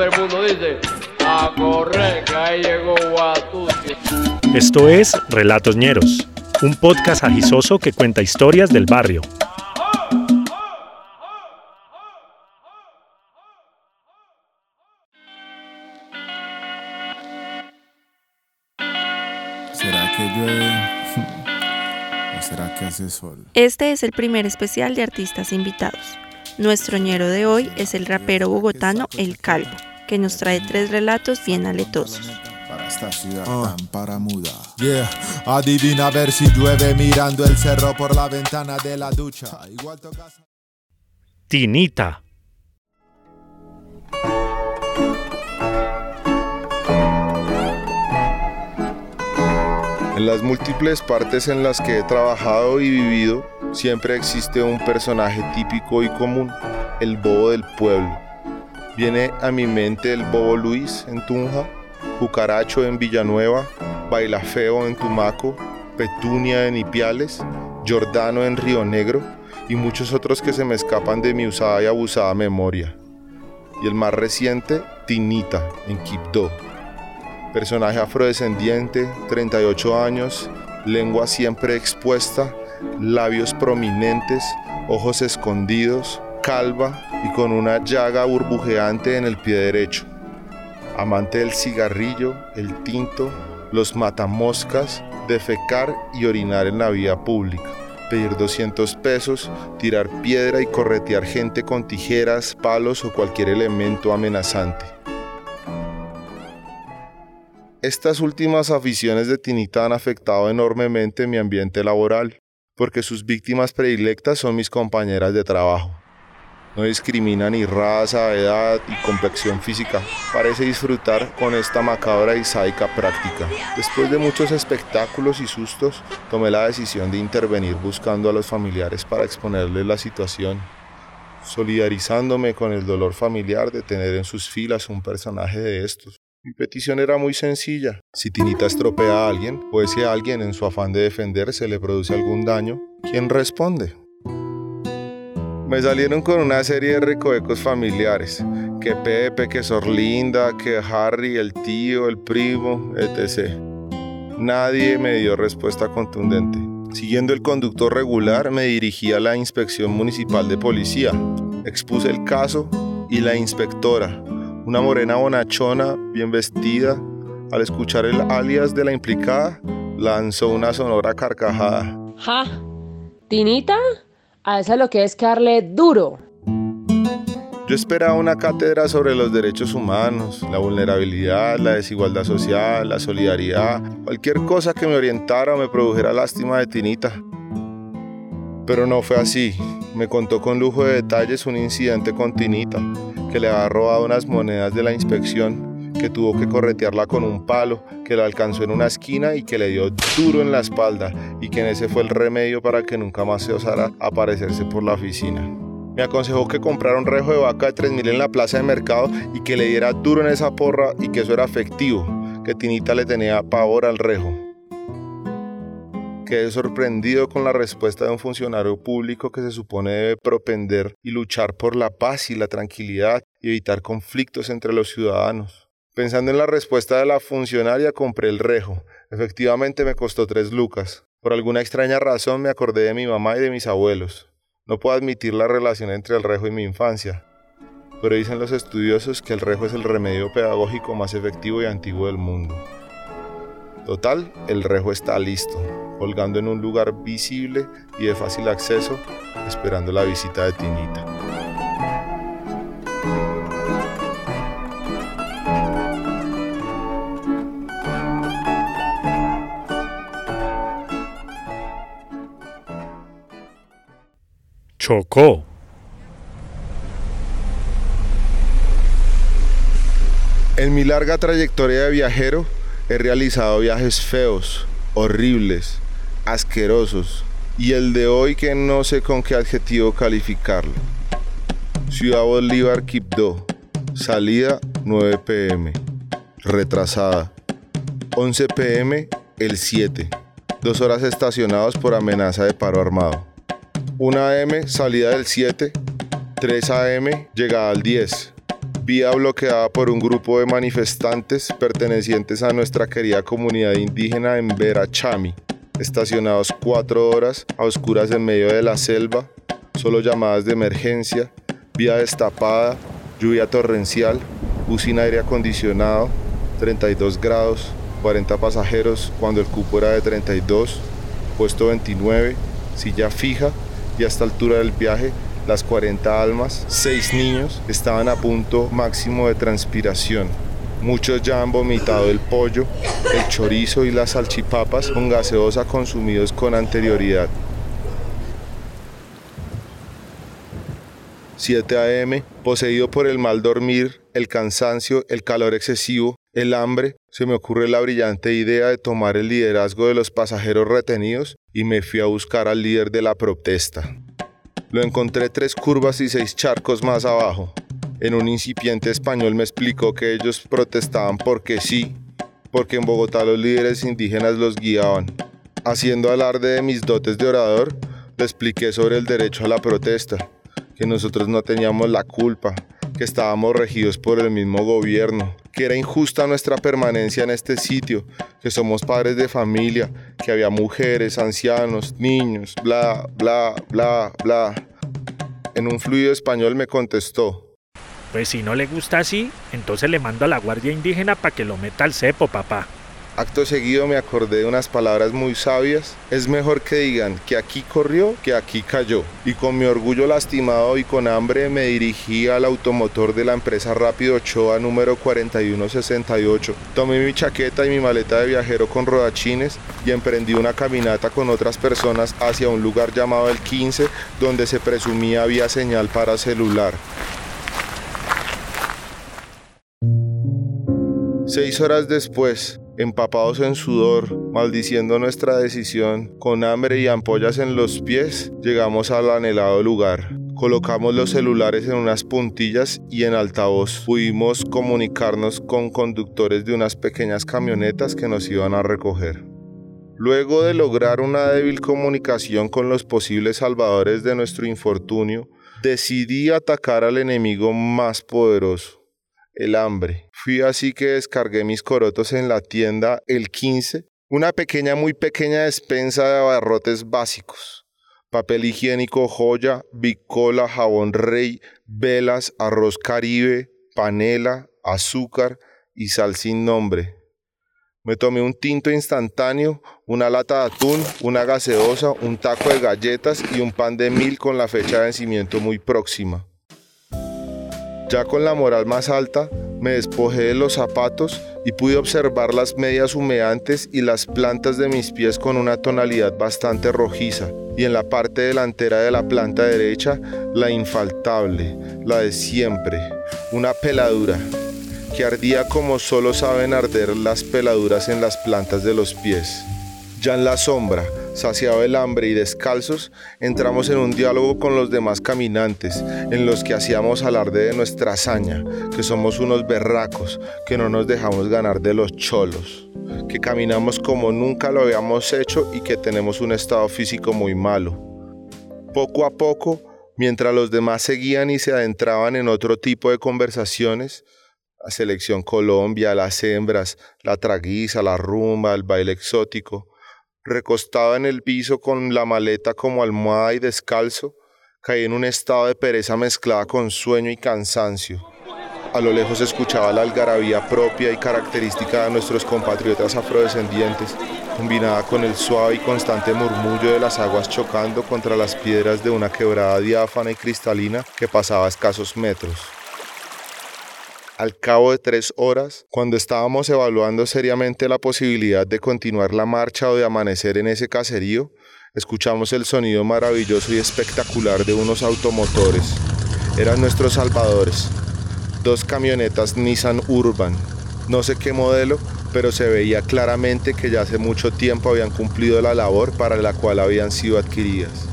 todo el mundo dice, a correr, que ahí llegó Guatusi. Esto es Relatos Ñeros, un podcast agisoso que cuenta historias del barrio. ¿Será que llueve? ¿O será que hace sol? Este es el primer especial de artistas invitados. Nuestro ñero de hoy es el rapero bogotano El Calvo, que nos trae tres relatos bien aletosos. Esta ciudad Ah. tan paramuda. Yeah, adivina a ver si llueve mirando el cerro por la ventana de la ducha. Igual tocas. Tinita. En las múltiples partes en las que he trabajado y vivido, siempre existe un personaje típico y común, el bobo del pueblo. Viene a mi mente el bobo Luis en Tunja, Cucaracho en Villanueva, Bailafeo en Tumaco, Petunia en Ipiales, Giordano en Río Negro y muchos otros que se me escapan de mi usada y abusada memoria. Y el más reciente, Tinita en Quibdó. Personaje afrodescendiente, 38 años, lengua siempre expuesta, labios prominentes, ojos escondidos, calva y con una llaga burbujeante en el pie derecho. Amante del cigarrillo, el tinto, los matamoscas, defecar y orinar en la vía pública. Pedir 200 pesos, tirar piedra y corretear gente con tijeras, palos o cualquier elemento amenazante. Estas últimas aficiones de Tinita han afectado enormemente mi ambiente laboral, porque sus víctimas predilectas son mis compañeras de trabajo. No discrimina ni raza, edad y complexión física. Parece disfrutar con esta macabra y sádica práctica. Después de muchos espectáculos y sustos, tomé la decisión de intervenir buscando a los familiares para exponerles la situación, solidarizándome con el dolor familiar de tener en sus filas un personaje de estos. Mi petición era muy sencilla. Si Tinita estropea a alguien, o ese alguien en su afán de defenderse le produce algún daño, ¿quién responde? Me salieron con una serie de recovecos familiares. Que Pepe, que Sorlinda, que Harry, el tío, el primo, etc. Nadie me dio respuesta contundente. Siguiendo el conducto regular, me dirigí a la inspección municipal de policía. Expuse el caso y la inspectora, una morena bonachona, bien vestida, al escuchar el alias de la implicada, lanzó una sonora carcajada. Ja, Tinita, a esa lo que es que darle duro. Yo esperaba una cátedra sobre los derechos humanos, la vulnerabilidad, la desigualdad social, la solidaridad, cualquier cosa que me orientara o me produjera lástima de Tinita. Pero no fue así. Me contó con lujo de detalles un incidente con Tinita, que le había robado unas monedas de la inspección, que tuvo que corretearla con un palo, que la alcanzó en una esquina y que le dio duro en la espalda, y que en ese fue el remedio para que nunca más se osara aparecerse por la oficina. Me aconsejó que comprara un rejo de vaca de 3000 en la plaza de mercado y que le diera duro en esa porra y que eso era efectivo, que Tinita le tenía pavor al rejo. Quedé sorprendido con la respuesta de un funcionario público que se supone debe propender y luchar por la paz y la tranquilidad y evitar conflictos entre los ciudadanos. Pensando en la respuesta de la funcionaria, compré el rejo. Efectivamente me costó tres lucas. Por alguna extraña razón me acordé de mi mamá y de mis abuelos. No puedo admitir la relación entre el rejo y mi infancia, pero dicen los estudiosos que el rejo es el remedio pedagógico más efectivo y antiguo del mundo. Total, el rejo está listo, colgando en un lugar visible y de fácil acceso, esperando la visita de Tinita. Chocó. En mi larga trayectoria de viajero he realizado viajes feos, horribles, asquerosos y el de hoy que no sé con qué adjetivo calificarlo. Ciudad Bolívar, Quibdó. Salida 9 pm. Retrasada. 11 pm el 7. Dos horas estacionados por amenaza de paro armado. 1 am salida del 7. 3 am llegada al 10. vía bloqueada por un grupo de manifestantes pertenecientes a nuestra querida comunidad indígena en Verachami, estacionados cuatro horas a oscuras en medio de la selva, solo llamadas de emergencia, vía destapada, lluvia torrencial, bus sin aire acondicionado, 32 grados, 40 pasajeros cuando el cupo era de 32, puesto 29, silla fija y a esta altura del viaje las 40 almas, 6 niños estaban a punto máximo de transpiración. Muchos ya han vomitado el pollo, el chorizo y las salchipapas con gaseosa consumidos con anterioridad. 7 a.m., poseído por el mal dormir, el cansancio, el calor excesivo, el hambre, se me ocurre la brillante idea de tomar el liderazgo de los pasajeros retenidos y me fui a buscar al líder de la protesta. Lo encontré tres curvas y seis charcos más abajo. En un incipiente español me explicó que ellos protestaban porque sí, porque en Bogotá los líderes indígenas los guiaban. Haciendo alarde de mis dotes de orador, le expliqué sobre el derecho a la protesta, que nosotros no teníamos la culpa, que estábamos regidos por el mismo gobierno, que era injusta nuestra permanencia en este sitio, que somos padres de familia, que había mujeres, ancianos, niños, bla, bla, bla, bla. En un fluido español me contestó. Pues si no le gusta así, entonces le mando a la Guardia Indígena para que lo meta al cepo, papá. Acto seguido me acordé de unas palabras muy sabias. Es mejor que digan que aquí corrió que aquí cayó. Y con mi orgullo lastimado y con hambre me dirigí al automotor de la empresa Rápido Ochoa número 4168. Tomé mi chaqueta y mi maleta de viajero con rodachines y emprendí una caminata con otras personas hacia un lugar llamado el 15 donde se presumía había señal para celular. Seis horas después, empapados en sudor, maldiciendo nuestra decisión, con hambre y ampollas en los pies, llegamos al anhelado lugar. Colocamos los celulares en unas puntillas y en altavoz pudimos comunicarnos con conductores de unas pequeñas camionetas que nos iban a recoger. Luego de lograr una débil comunicación con los posibles salvadores de nuestro infortunio, decidí atacar al enemigo más poderoso, el hambre. Fui así que descargué mis corotos en la tienda el 15, una pequeña, muy pequeña despensa de abarrotes básicos. Papel higiénico, joya, bicola, jabón rey, velas, arroz caribe, panela, azúcar y sal sin nombre. Me tomé un tinto instantáneo, una lata de atún, una gaseosa, un taco de galletas y un pan de mil con la fecha de vencimiento muy próxima. Ya con la moral más alta, me despojé de los zapatos y pude observar las medias humeantes y las plantas de mis pies con una tonalidad bastante rojiza, y en la parte delantera de la planta derecha la infaltable, la de siempre, una peladura, que ardía como solo saben arder las peladuras en las plantas de los pies. Ya en la sombra, saciado el hambre y descalzos, entramos en un diálogo con los demás caminantes, en los que hacíamos alarde de nuestra hazaña, que somos unos berracos, que no nos dejamos ganar de los cholos, que caminamos como nunca lo habíamos hecho y que tenemos un estado físico muy malo. Poco a poco, mientras los demás seguían y se adentraban en otro tipo de conversaciones, la selección Colombia, las hembras, la traguiza, la rumba, el baile exótico, recostado en el piso con la maleta como almohada y descalzo, caí en un estado de pereza mezclada con sueño y cansancio. A lo lejos escuchaba la algarabía propia y característica de nuestros compatriotas afrodescendientes, combinada con el suave y constante murmullo de las aguas chocando contra las piedras de una quebrada diáfana y cristalina que pasaba a escasos metros. Al cabo de tres horas, cuando estábamos evaluando seriamente la posibilidad de continuar la marcha o de amanecer en ese caserío, escuchamos el sonido maravilloso y espectacular de unos automotores. Eran nuestros salvadores. Dos camionetas Nissan Urban. No sé qué modelo, pero se veía claramente que ya hace mucho tiempo habían cumplido la labor para la cual habían sido adquiridas.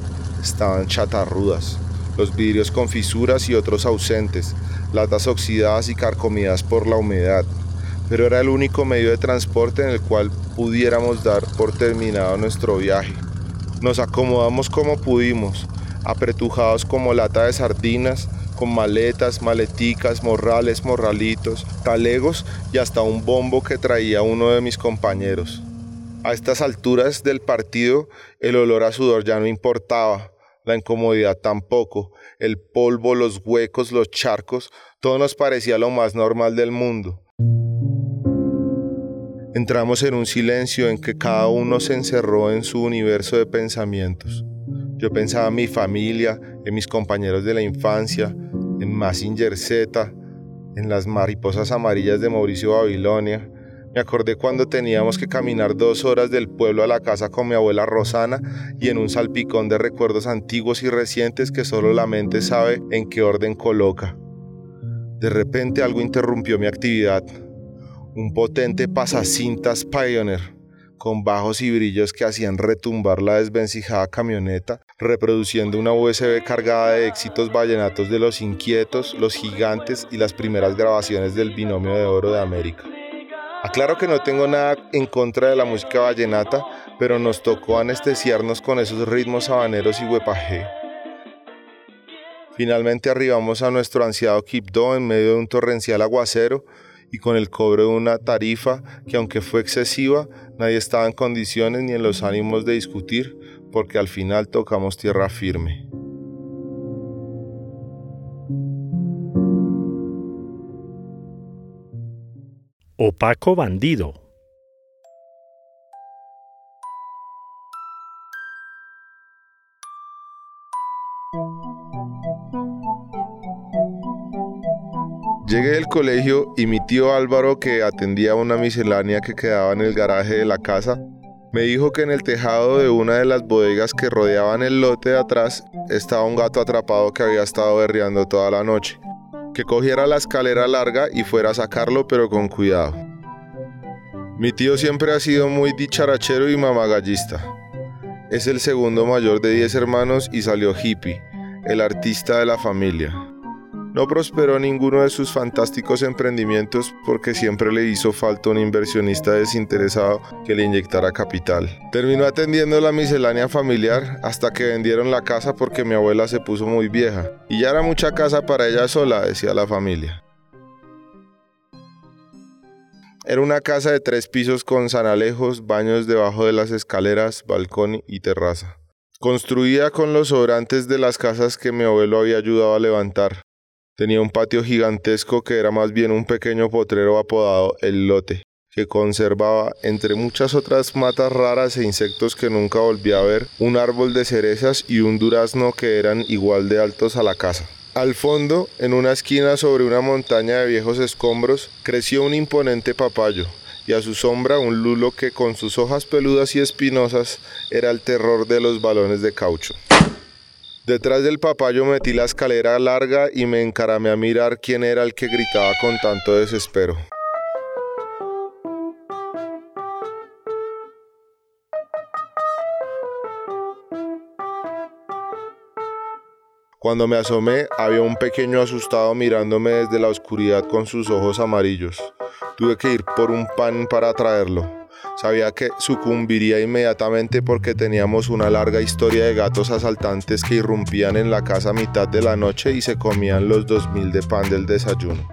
Estaban chatarrudas, los vidrios con fisuras y otros ausentes, latas oxidadas y carcomidas por la humedad, pero era el único medio de transporte en el cual pudiéramos dar por terminado nuestro viaje. Nos acomodamos como pudimos, apretujados como lata de sardinas, con maletas, maleticas, morrales, morralitos, talegos y hasta un bombo que traía uno de mis compañeros. A estas alturas del partido, el olor a sudor ya no importaba, la incomodidad tampoco, el polvo, los huecos, los charcos, todo nos parecía lo más normal del mundo. Entramos en un silencio en que cada uno se encerró en su universo de pensamientos. Yo pensaba en mi familia, en mis compañeros de la infancia, en Massinger Z, en las mariposas amarillas de Mauricio Babilonia. Me acordé cuando teníamos que caminar dos horas del pueblo a la casa con mi abuela Rosana y en un salpicón de recuerdos antiguos y recientes que solo la mente sabe en qué orden coloca. De repente algo interrumpió mi actividad. Un potente pasacintas Pioneer con bajos y brillos que hacían retumbar la desvencijada camioneta, reproduciendo una USB cargada de éxitos vallenatos de Los Inquietos, Los Gigantes y las primeras grabaciones del Binomio de Oro de América. Aclaro que no tengo nada en contra de la música vallenata, pero nos tocó anestesiarnos con esos ritmos habaneros y huepaje. Finalmente arribamos a nuestro ansiado Quibdó en medio de un torrencial aguacero y con el cobro de una tarifa que aunque fue excesiva, nadie estaba en condiciones ni en los ánimos de discutir, porque al final tocamos tierra firme. Opaco bandido. Llegué del colegio y mi tío Álvaro, que atendía una miscelánea que quedaba en el garaje de la casa, me dijo que en el tejado de una de las bodegas que rodeaban el lote de atrás estaba un gato atrapado que había estado berreando toda la noche. Que cogiera la escalera larga y fuera a sacarlo, pero con cuidado. Mi tío siempre ha sido muy dicharachero y mamagallista. Es el segundo mayor de 10 hermanos y salió hippie, el artista de la familia. No prosperó ninguno de sus fantásticos emprendimientos porque siempre le hizo falta un inversionista desinteresado que le inyectara capital. Terminó atendiendo la miscelánea familiar hasta que vendieron la casa porque mi abuela se puso muy vieja y ya era mucha casa para ella sola, decía la familia. Era una casa de tres pisos con zanalejos, baños debajo de las escaleras, balcón y terraza. Construida con los sobrantes de las casas que mi abuelo había ayudado a levantar. Tenía un patio gigantesco que era más bien un pequeño potrero apodado El Lote, que conservaba, entre muchas otras matas raras e insectos que nunca volví a ver, un árbol de cerezas y un durazno que eran igual de altos a la casa. Al fondo, en una esquina sobre una montaña de viejos escombros, creció un imponente papayo, y a su sombra un lulo que con sus hojas peludas y espinosas era el terror de los balones de caucho. Detrás del papayo metí la escalera larga y me encaramé a mirar quién era el que gritaba con tanto desespero. Cuando me asomé, había un pequeño asustado mirándome desde la oscuridad con sus ojos amarillos. Tuve que ir por un pan para traerlo. Sabía que sucumbiría inmediatamente porque teníamos una larga historia de gatos asaltantes que irrumpían en la casa a mitad de la noche y se comían los 2000 de pan del desayuno.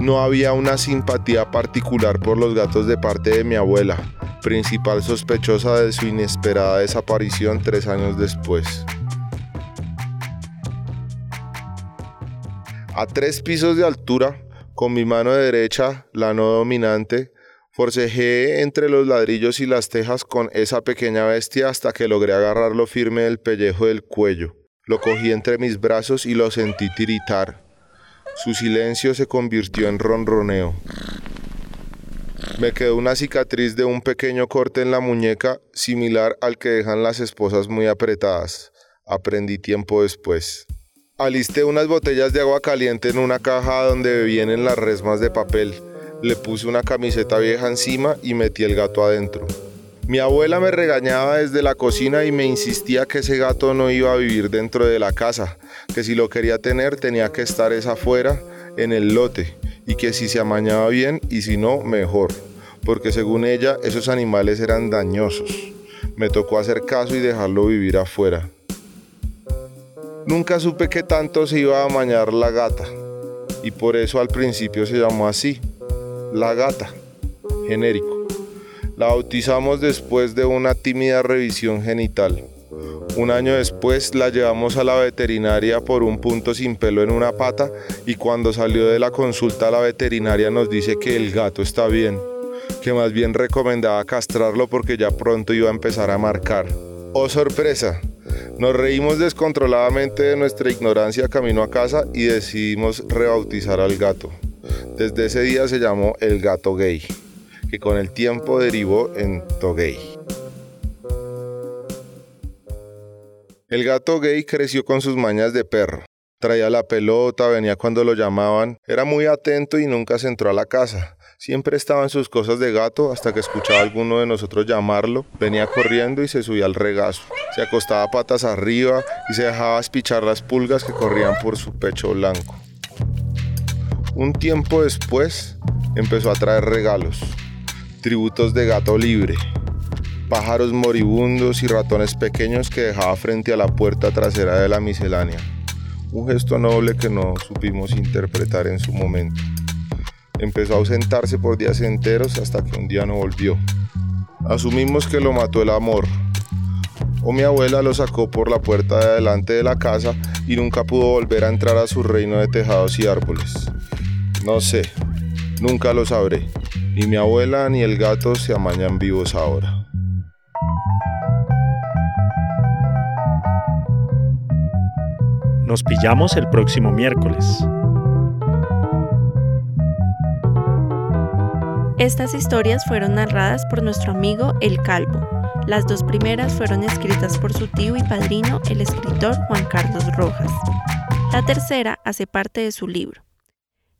No había una simpatía particular por los gatos de parte de mi abuela, principal sospechosa de su inesperada desaparición tres años después. A tres pisos de altura, con mi mano derecha, la no dominante, Forcejeé entre los ladrillos y las tejas con esa pequeña bestia hasta que logré agarrarlo firme del pellejo del cuello. Lo cogí entre mis brazos y lo sentí tiritar. Su silencio se convirtió en ronroneo. Me quedó una cicatriz de un pequeño corte en la muñeca similar al que dejan las esposas muy apretadas. Aprendí tiempo después. Alisté unas botellas de agua caliente en una caja donde vienen las resmas de papel le puse una camiseta vieja encima y metí el gato adentro. Mi abuela me regañaba desde la cocina y me insistía que ese gato no iba a vivir dentro de la casa, que si lo quería tener tenía que estar esa afuera, en el lote, y que si se amañaba bien y si no, mejor, porque según ella esos animales eran dañosos. Me tocó hacer caso y dejarlo vivir afuera. Nunca supe que tanto se iba a amañar la gata, y por eso al principio se llamó así, la gata, genérico. La bautizamos después de una tímida revisión genital. Un año después la llevamos a la veterinaria por un punto sin pelo en una pata y cuando salió de la consulta la veterinaria nos dice que el gato está bien, que más bien recomendaba castrarlo porque ya pronto iba a empezar a marcar. Oh sorpresa, nos reímos descontroladamente de nuestra ignorancia camino a casa y decidimos rebautizar al gato. Desde ese día se llamó el gato gay, que con el tiempo derivó en Togay. El gato gay creció con sus mañas de perro. Traía la pelota, venía cuando lo llamaban, era muy atento y nunca se entró a la casa. Siempre estaba en sus cosas de gato hasta que escuchaba alguno de nosotros llamarlo, venía corriendo y se subía al regazo. Se acostaba patas arriba y se dejaba espichar las pulgas que corrían por su pecho blanco. Un tiempo después empezó a traer regalos, tributos de gato libre, pájaros moribundos y ratones pequeños que dejaba frente a la puerta trasera de la miscelánea. Un gesto noble que no supimos interpretar en su momento. Empezó a ausentarse por días enteros hasta que un día no volvió. Asumimos que lo mató el amor. O mi abuela lo sacó por la puerta de adelante de la casa y nunca pudo volver a entrar a su reino de tejados y árboles. No sé, nunca lo sabré. Ni mi abuela ni el gato se amañan vivos ahora. Nos pillamos el próximo miércoles. Estas historias fueron narradas por nuestro amigo El Calvo. Las dos primeras fueron escritas por su tío y padrino, el escritor Juan Carlos Rojas. La tercera hace parte de su libro.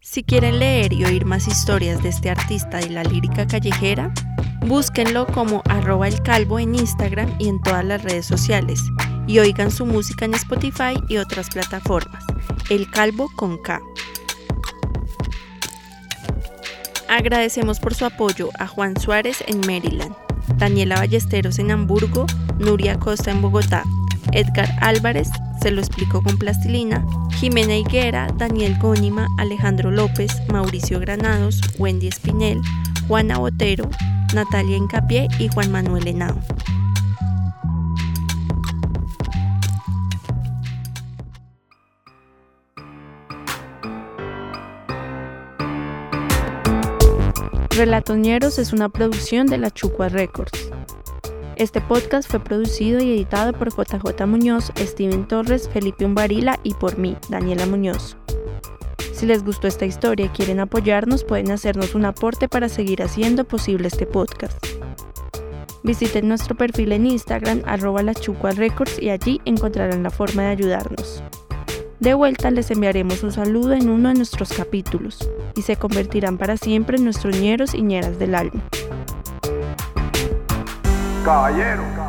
Si quieren leer y oír más historias de este artista de la lírica callejera, búsquenlo como arroba el calvo en Instagram y en todas las redes sociales y oigan su música en Spotify y otras plataformas. El Calvo con K. Agradecemos por su apoyo a Juan Suárez en Maryland, Daniela Ballesteros en Hamburgo, Nuria Costa en Bogotá, Edgar Álvarez, se lo explicó con plastilina, Jimena Higuera, Daniel Gónima, Alejandro López, Mauricio Granados, Wendy Espinel, Juana Botero, Natalia Incapié y Juan Manuel Henao. Relatoñeros es una producción de la Chucua Records. Este podcast fue producido y editado por JJ Muñoz, Steven Torres, Felipe Umbarila y por mí, Daniela Muñoz. Si les gustó esta historia y quieren apoyarnos, pueden hacernos un aporte para seguir haciendo posible este podcast. Visiten nuestro perfil en Instagram, arroba Records, y allí encontrarán la forma de ayudarnos. De vuelta les enviaremos un saludo en uno de nuestros capítulos y se convertirán para siempre en nuestros ñeros y ñeras del alma. Caballero.